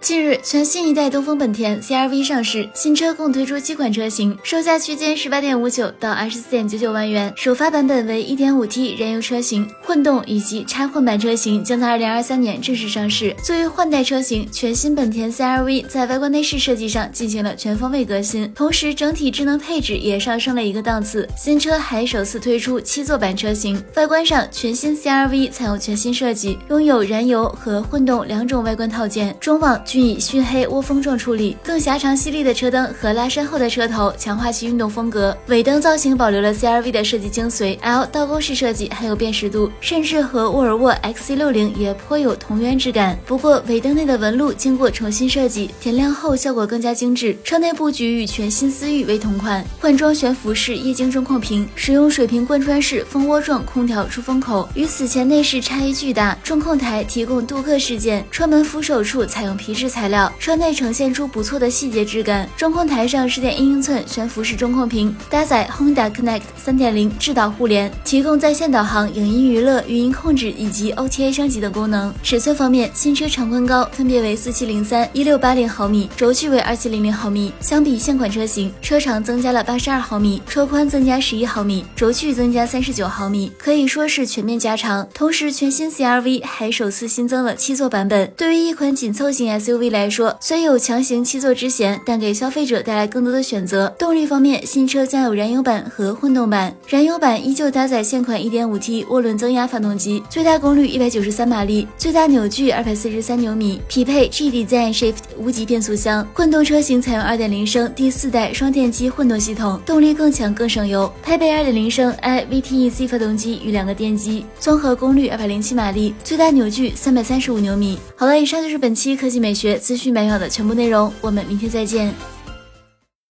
近日，全新一代东风本田 CR-V 上市，新车共推出七款车型，售价区间十八点五九到二十四点九九万元。首发版本为一点五 T 燃油车型，混动以及插混版车型将在二零二三年正式上市。作为换代车型，全新本田 CR-V 在外观内饰设计上进行了全方位革新，同时整体智能配置也上升了一个档次。新车还首次推出七座版车型，外观上全新 CR-V 采用全新设计，拥有燃油和混动两种外观套件，中网。均以熏黑窝蜂状处理，更狭长犀利的车灯和拉伸后的车头强化其运动风格。尾灯造型保留了 CR-V 的设计精髓，L 倒钩式设计很有辨识度，甚至和沃尔沃 XC60 也颇有同源之感。不过尾灯内的纹路经过重新设计，点亮后效果更加精致。车内布局与全新思域为同款，换装悬浮式液晶中控屏，使用水平贯穿式蜂窝状空调出风口，与此前内饰差异巨大。中控台提供镀铬饰件，车门扶手处采用皮。质材料，车内呈现出不错的细节质感。中控台上十点一英寸悬浮式中控屏，搭载 Honda Connect 三点零智导互联，提供在线导航、影音娱乐、语音控制以及 OTA 升级等功能。尺寸方面，新车长宽高分别为四七零三、一六八零毫米，轴距为二七零零毫米。相比现款车型，车长增加了八十二毫米，车宽增加十一毫米，轴距增加三十九毫米，可以说是全面加长。同时，全新 CR-V 还首次新增了七座版本。对于一款紧凑型 S SUV 来说，虽有强行七座之嫌，但给消费者带来更多的选择。动力方面，新车将有燃油版和混动版。燃油版依旧搭载现款 1.5T 涡轮增压发动机，最大功率193马力，最大扭矩243牛米，匹配 G Design Shift 无级变速箱。混动车型采用2.0升第四代双电机混动系统，动力更强更省油，配备2.0升 iVTEC 发动机与两个电机，综合功率207马力，最大扭矩335牛米。好了，以上就是本期科技美学。学资讯百秒的全部内容，我们明天再见。